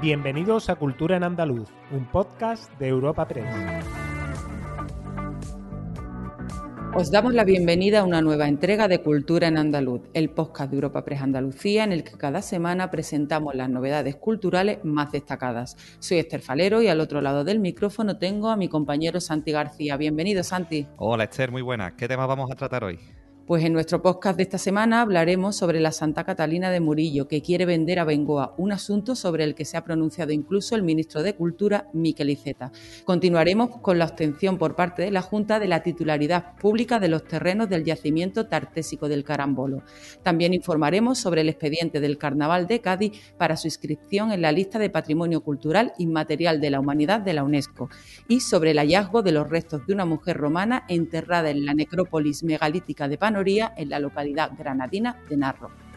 Bienvenidos a Cultura en Andaluz, un podcast de Europa Press. Os damos la bienvenida a una nueva entrega de Cultura en Andaluz, el podcast de Europa Press Andalucía, en el que cada semana presentamos las novedades culturales más destacadas. Soy Esther Falero y al otro lado del micrófono tengo a mi compañero Santi García. Bienvenido, Santi. Hola, Esther, muy buena. ¿Qué tema vamos a tratar hoy? Pues en nuestro podcast de esta semana hablaremos sobre la Santa Catalina de Murillo, que quiere vender a Bengoa, un asunto sobre el que se ha pronunciado incluso el ministro de Cultura, Miquel Iceta. Continuaremos con la obtención por parte de la Junta de la titularidad pública de los terrenos del yacimiento tartésico del Carambolo. También informaremos sobre el expediente del Carnaval de Cádiz para su inscripción en la lista de Patrimonio Cultural Inmaterial de la Humanidad de la UNESCO y sobre el hallazgo de los restos de una mujer romana enterrada en la necrópolis megalítica de Pano en la localidad granadina de Narro.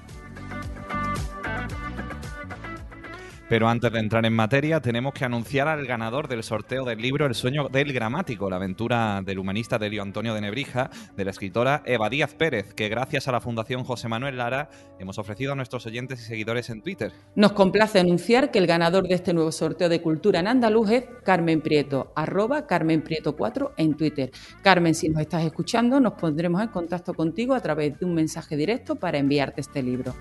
Pero antes de entrar en materia, tenemos que anunciar al ganador del sorteo del libro El sueño del gramático, la aventura del humanista Delio Antonio de Nebrija, de la escritora Eva Díaz Pérez, que gracias a la Fundación José Manuel Lara hemos ofrecido a nuestros oyentes y seguidores en Twitter. Nos complace anunciar que el ganador de este nuevo sorteo de cultura en andaluz es Carmen Prieto, arroba Carmen Prieto 4 en Twitter. Carmen, si nos estás escuchando, nos pondremos en contacto contigo a través de un mensaje directo para enviarte este libro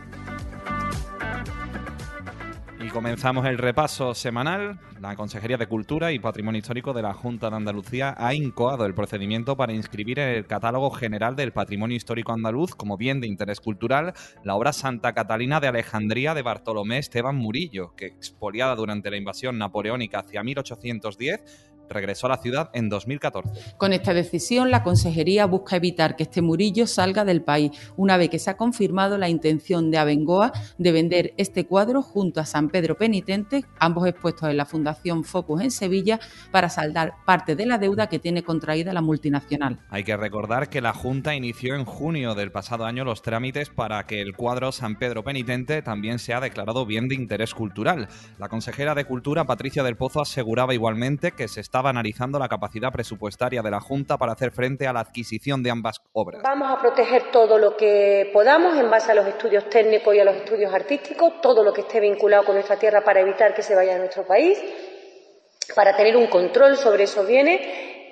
comenzamos el repaso semanal. La Consejería de Cultura y Patrimonio Histórico de la Junta de Andalucía ha incoado el procedimiento para inscribir en el Catálogo General del Patrimonio Histórico Andaluz como bien de interés cultural la obra Santa Catalina de Alejandría de Bartolomé Esteban Murillo, que expoliada durante la invasión napoleónica hacia 1810 regresó a la ciudad en 2014. Con esta decisión, la Consejería busca evitar que este Murillo salga del país, una vez que se ha confirmado la intención de Abengoa de vender este cuadro junto a San Pedro Penitente, ambos expuestos en la Fundación Focus en Sevilla, para saldar parte de la deuda que tiene contraída la multinacional. Hay que recordar que la Junta inició en junio del pasado año los trámites para que el cuadro San Pedro Penitente también sea declarado bien de interés cultural. La consejera de Cultura, Patricia del Pozo, aseguraba igualmente que se está analizando la capacidad presupuestaria de la Junta para hacer frente a la adquisición de ambas obras. Vamos a proteger todo lo que podamos en base a los estudios técnicos y a los estudios artísticos, todo lo que esté vinculado con nuestra tierra para evitar que se vaya de nuestro país, para tener un control sobre esos bienes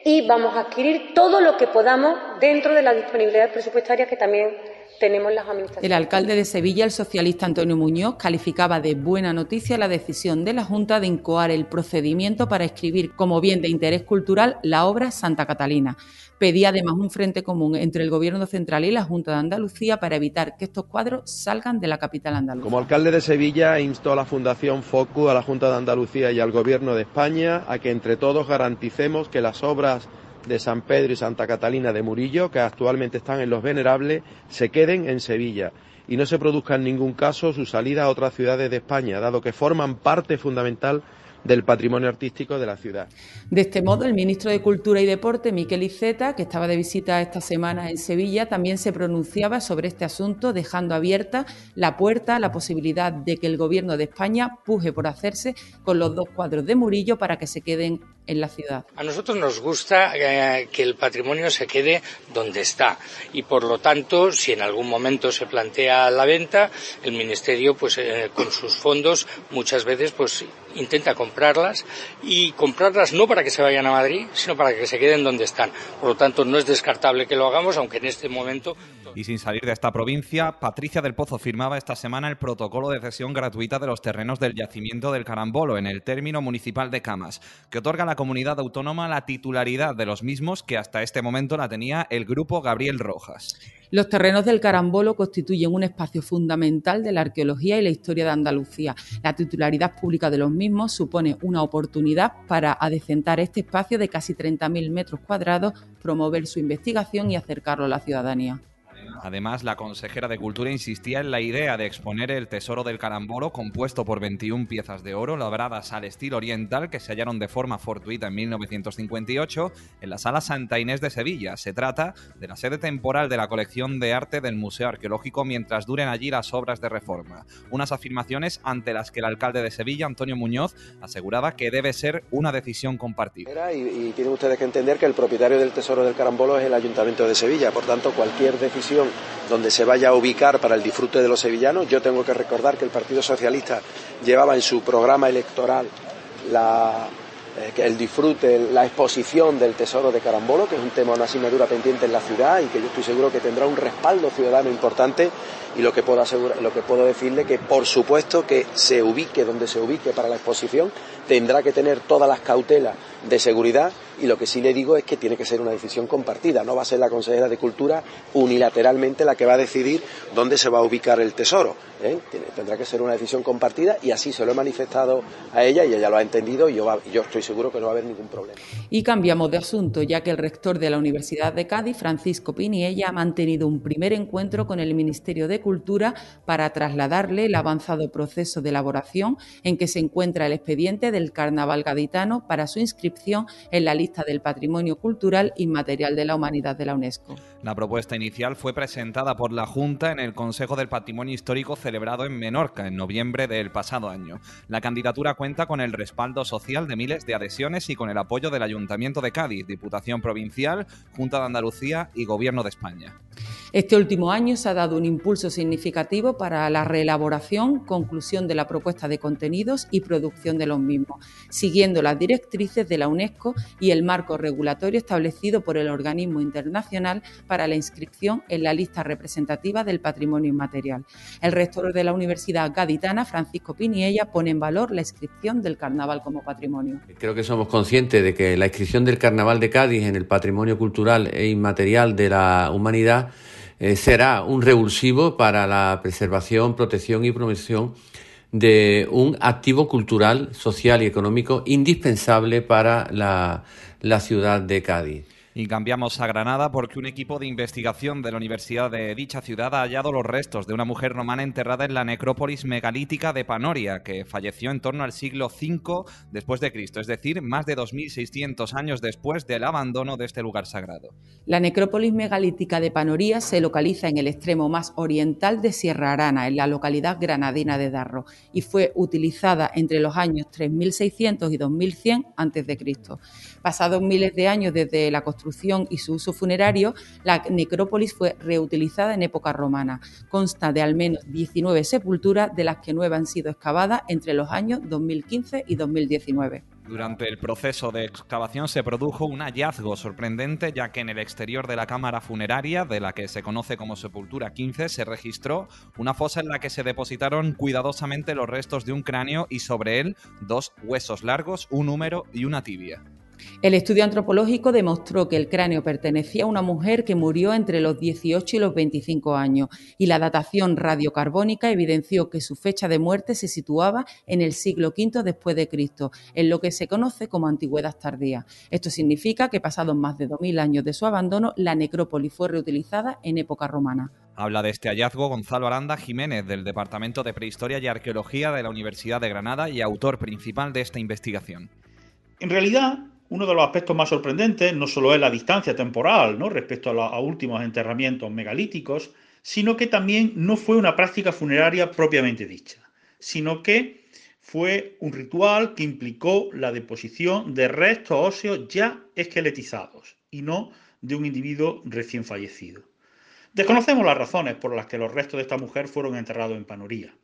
y vamos a adquirir todo lo que podamos dentro de la disponibilidad presupuestaria que también tenemos las administraciones. El alcalde de Sevilla, el socialista Antonio Muñoz, calificaba de buena noticia la decisión de la Junta de incoar el procedimiento para escribir como bien de interés cultural la obra Santa Catalina. Pedía además un frente común entre el Gobierno central y la Junta de Andalucía para evitar que estos cuadros salgan de la capital andaluza. Como alcalde de Sevilla, instó a la Fundación FOCU, a la Junta de Andalucía y al Gobierno de España a que entre todos garanticemos que las obras de San Pedro y Santa Catalina de Murillo, que actualmente están en Los Venerables, se queden en Sevilla y no se produzca en ningún caso su salida a otras ciudades de España, dado que forman parte fundamental del patrimonio artístico de la ciudad. De este modo, el ministro de Cultura y Deporte, Miquel Iceta, que estaba de visita esta semana en Sevilla, también se pronunciaba sobre este asunto, dejando abierta la puerta a la posibilidad de que el Gobierno de España puje por hacerse con los dos cuadros de Murillo para que se queden A nosotros nos gusta eh, que el patrimonio se quede donde está y, por lo tanto, si en algún momento se plantea la venta, el Ministerio, pues eh, con sus fondos, muchas veces, pues intenta comprarlas y comprarlas no para que se vayan a Madrid, sino para que se queden donde están. Por lo tanto, no es descartable que lo hagamos, aunque en este momento. Y sin salir de esta provincia, Patricia del Pozo firmaba esta semana el protocolo de cesión gratuita de los terrenos del yacimiento del Carambolo en el término municipal de Camas, que otorga a la comunidad autónoma la titularidad de los mismos que hasta este momento la tenía el grupo Gabriel Rojas. Los terrenos del Carambolo constituyen un espacio fundamental de la arqueología y la historia de Andalucía. La titularidad pública de los mismos supone una oportunidad para adecentar este espacio de casi 30.000 metros cuadrados, promover su investigación y acercarlo a la ciudadanía. Además, la consejera de Cultura insistía en la idea de exponer el tesoro del carambolo compuesto por 21 piezas de oro labradas al estilo oriental que se hallaron de forma fortuita en 1958 en la Sala Santa Inés de Sevilla. Se trata de la sede temporal de la colección de arte del Museo Arqueológico mientras duren allí las obras de reforma. Unas afirmaciones ante las que el alcalde de Sevilla, Antonio Muñoz, aseguraba que debe ser una decisión compartida. Y, y tienen ustedes que entender que el propietario del tesoro del carambolo es el Ayuntamiento de Sevilla. Por tanto, cualquier decisión donde se vaya a ubicar para el disfrute de los sevillanos. Yo tengo que recordar que el Partido Socialista llevaba en su programa electoral la, eh, el disfrute, la exposición del tesoro de Carambolo, que es un tema, una asignatura pendiente en la ciudad y que yo estoy seguro que tendrá un respaldo ciudadano importante y lo que puedo asegurar, lo que puedo decirle que por supuesto que se ubique donde se ubique para la exposición tendrá que tener todas las cautelas de seguridad y lo que sí le digo es que tiene que ser una decisión compartida, no va a ser la consejera de Cultura unilateralmente la que va a decidir dónde se va a ubicar el tesoro. ¿eh? Tendrá que ser una decisión compartida y así se lo he manifestado a ella y ella lo ha entendido y yo, yo estoy seguro que no va a haber ningún problema. Y cambiamos de asunto, ya que el rector de la Universidad de Cádiz, Francisco Piniella, ha mantenido un primer encuentro con el Ministerio de Cultura para trasladarle el avanzado proceso de elaboración en que se encuentra el expediente del Carnaval gaditano para su inscripción en la lista del Patrimonio Cultural Inmaterial de la Humanidad de la UNESCO. La propuesta inicial fue presentada por la Junta en el Consejo del Patrimonio Histórico celebrado en Menorca en noviembre del pasado año. La candidatura cuenta con el respaldo social de miles de adhesiones y con el apoyo del Ayuntamiento de Cádiz, Diputación Provincial, Junta de Andalucía y Gobierno de España. Este último año se ha dado un impulso significativo para la reelaboración, conclusión de la propuesta de contenidos y producción de los mismos, siguiendo las directrices de la UNESCO y el marco regulatorio establecido por el organismo internacional para la inscripción en la lista representativa del patrimonio inmaterial. El rector de la Universidad Gaditana, Francisco Piniella, pone en valor la inscripción del carnaval como patrimonio. Creo que somos conscientes de que la inscripción del carnaval de Cádiz en el patrimonio cultural e inmaterial de la humanidad eh, será un revulsivo para la preservación, protección y promoción de un activo cultural, social y económico indispensable para la, la ciudad de Cádiz. Y cambiamos a Granada porque un equipo de investigación de la Universidad de dicha ciudad ha hallado los restos de una mujer romana enterrada en la necrópolis megalítica de Panoria, que falleció en torno al siglo V después de Cristo, es decir, más de 2.600 años después del abandono de este lugar sagrado. La necrópolis megalítica de Panoria se localiza en el extremo más oriental de Sierra Arana, en la localidad granadina de Darro, y fue utilizada entre los años 3600 y 2100 a.C. Pasados miles de años desde la construcción y su uso funerario, la necrópolis fue reutilizada en época romana. Consta de al menos 19 sepulturas, de las que nueve han sido excavadas entre los años 2015 y 2019. Durante el proceso de excavación se produjo un hallazgo sorprendente ya que en el exterior de la cámara funeraria, de la que se conoce como Sepultura 15, se registró una fosa en la que se depositaron cuidadosamente los restos de un cráneo y sobre él dos huesos largos, un húmero y una tibia. El estudio antropológico demostró que el cráneo pertenecía a una mujer que murió entre los 18 y los 25 años y la datación radiocarbónica evidenció que su fecha de muerte se situaba en el siglo V después de Cristo, en lo que se conoce como antigüedad tardía. Esto significa que pasados más de 2000 años de su abandono, la necrópolis fue reutilizada en época romana. Habla de este hallazgo Gonzalo Aranda Jiménez del Departamento de Prehistoria y Arqueología de la Universidad de Granada y autor principal de esta investigación. En realidad, uno de los aspectos más sorprendentes no solo es la distancia temporal respecto a los últimos enterramientos megalíticos, sino que también no fue una práctica funeraria propiamente dicha, sino que fue un ritual que implicó la deposición de restos óseos ya esqueletizados y no de un individuo recién fallecido. Desconocemos las razones por las que los restos de esta mujer fueron enterrados en Panoría.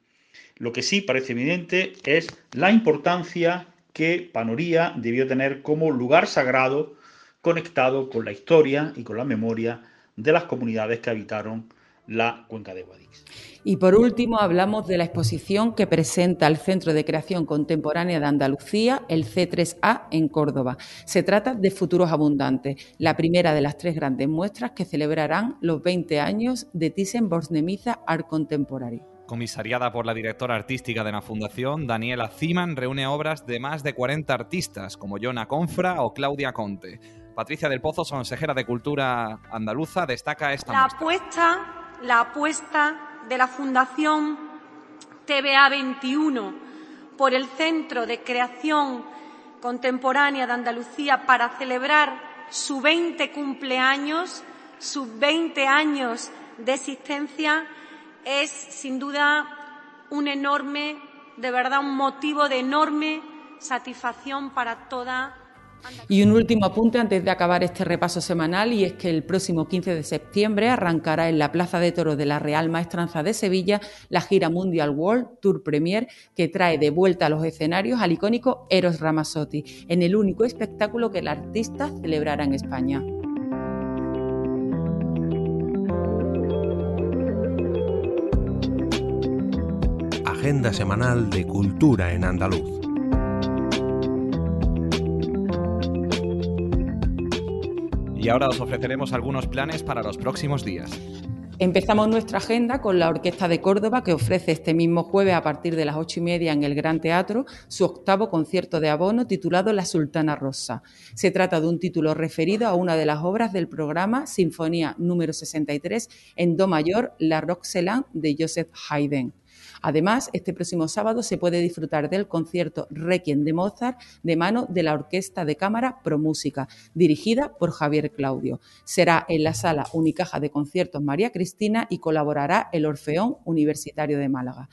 Lo que sí parece evidente es la importancia que Panoría debió tener como lugar sagrado conectado con la historia y con la memoria de las comunidades que habitaron la cuenca de Guadix. Y por último hablamos de la exposición que presenta el Centro de Creación Contemporánea de Andalucía, el C3A, en Córdoba. Se trata de Futuros Abundantes, la primera de las tres grandes muestras que celebrarán los 20 años de Thyssen-Bornemisza Art Contemporary. Comisariada por la directora artística de la Fundación, Daniela Ziman reúne obras de más de 40 artistas, como Jona Confra o Claudia Conte. Patricia del Pozo, consejera de Cultura andaluza, destaca esta la apuesta, la apuesta de la Fundación TVA 21 por el Centro de Creación Contemporánea de Andalucía para celebrar su 20 cumpleaños, sus 20 años de existencia, es sin duda un enorme, de verdad, un motivo de enorme satisfacción para toda Y un último apunte antes de acabar este repaso semanal y es que el próximo 15 de septiembre arrancará en la Plaza de Toros de la Real Maestranza de Sevilla la gira Mundial World Tour Premier que trae de vuelta a los escenarios al icónico Eros Ramazzotti en el único espectáculo que el artista celebrará en España. Agenda semanal de Cultura en Andaluz. Y ahora os ofreceremos algunos planes para los próximos días. Empezamos nuestra agenda con la Orquesta de Córdoba, que ofrece este mismo jueves a partir de las ocho y media en el Gran Teatro su octavo concierto de abono titulado La Sultana Rosa. Se trata de un título referido a una de las obras del programa Sinfonía número 63 en Do mayor, La Roxelane de Joseph Haydn. Además, este próximo sábado se puede disfrutar del concierto Requiem de Mozart de mano de la Orquesta de Cámara Promúsica, dirigida por Javier Claudio. Será en la sala Unicaja de Conciertos María Cristina y colaborará el Orfeón Universitario de Málaga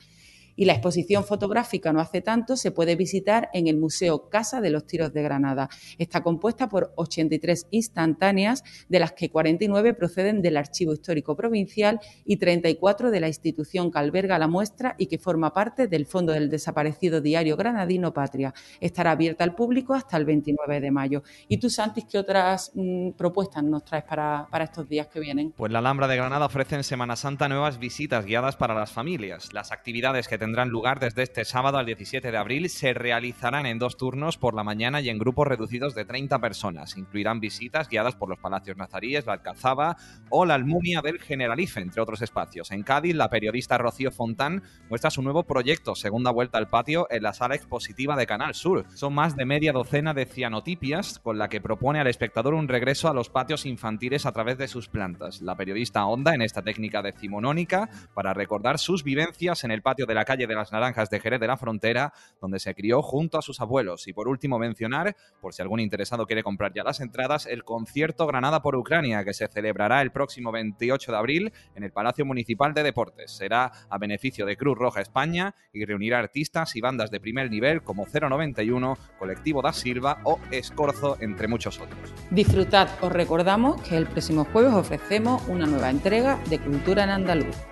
y la exposición fotográfica No hace tanto se puede visitar en el Museo Casa de los Tiros de Granada. Está compuesta por 83 instantáneas, de las que 49 proceden del Archivo Histórico Provincial y 34 de la institución que alberga la muestra y que forma parte del Fondo del Desaparecido Diario Granadino Patria. Estará abierta al público hasta el 29 de mayo. ¿Y tú, Santis, qué otras mm, propuestas nos traes para, para estos días que vienen? Pues la Alhambra de Granada ofrece en Semana Santa nuevas visitas guiadas para las familias. Las actividades que tendrán lugar desde este sábado al 17 de abril se realizarán en dos turnos por la mañana y en grupos reducidos de 30 personas. Incluirán visitas guiadas por los Palacios Nazaríes, la Alcazaba o la Almunia del Generalife, entre otros espacios. En Cádiz, la periodista Rocío Fontán muestra su nuevo proyecto, Segunda Vuelta al Patio, en la sala expositiva de Canal Sur. Son más de media docena de cianotipias con la que propone al espectador un regreso a los patios infantiles a través de sus plantas. La periodista ahonda en esta técnica decimonónica para recordar sus vivencias en el patio de la calle de las Naranjas de Jerez de la Frontera, donde se crió junto a sus abuelos. Y por último mencionar, por si algún interesado quiere comprar ya las entradas, el concierto Granada por Ucrania, que se celebrará el próximo 28 de abril en el Palacio Municipal de Deportes. Será a beneficio de Cruz Roja España y reunirá artistas y bandas de primer nivel como 091, Colectivo da Silva o Escorzo, entre muchos otros. Disfrutad, os recordamos que el próximo jueves ofrecemos una nueva entrega de Cultura en Andaluz.